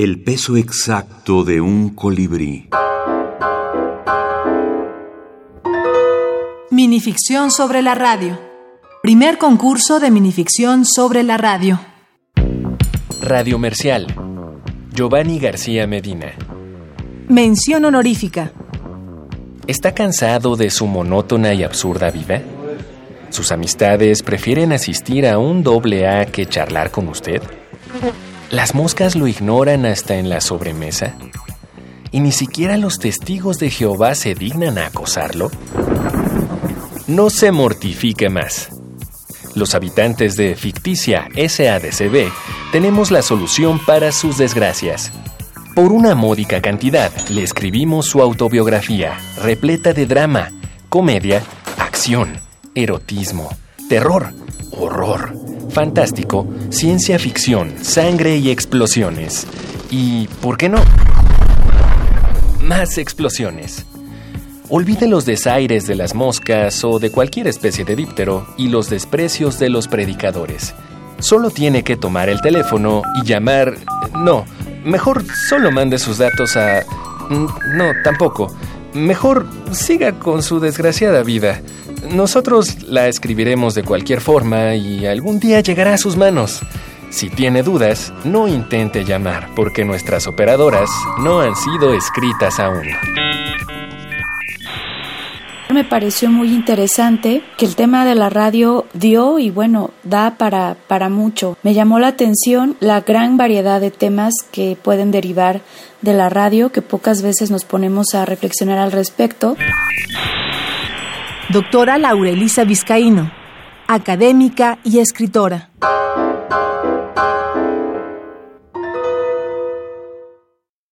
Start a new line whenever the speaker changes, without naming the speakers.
El peso exacto de un colibrí.
Minificción sobre la radio. Primer concurso de minificción sobre la radio.
Radio Mercial. Giovanni García Medina.
Mención honorífica.
¿Está cansado de su monótona y absurda vida? ¿Sus amistades prefieren asistir a un doble A que charlar con usted? ¿Las moscas lo ignoran hasta en la sobremesa? ¿Y ni siquiera los testigos de Jehová se dignan a acosarlo? No se mortifique más. Los habitantes de ficticia SADCB tenemos la solución para sus desgracias. Por una módica cantidad le escribimos su autobiografía, repleta de drama, comedia, acción, erotismo, terror, horror fantástico, ciencia ficción, sangre y explosiones. Y, ¿por qué no? Más explosiones. Olvide los desaires de las moscas o de cualquier especie de díptero y los desprecios de los predicadores. Solo tiene que tomar el teléfono y llamar... No, mejor solo mande sus datos a... No, tampoco. Mejor siga con su desgraciada vida. Nosotros la escribiremos de cualquier forma y algún día llegará a sus manos. Si tiene dudas, no intente llamar porque nuestras operadoras no han sido escritas aún.
Me pareció muy interesante que el tema de la radio dio y bueno, da para, para mucho. Me llamó la atención la gran variedad de temas que pueden derivar de la radio, que pocas veces nos ponemos a reflexionar al respecto.
Doctora Laurelisa Vizcaíno, académica y escritora.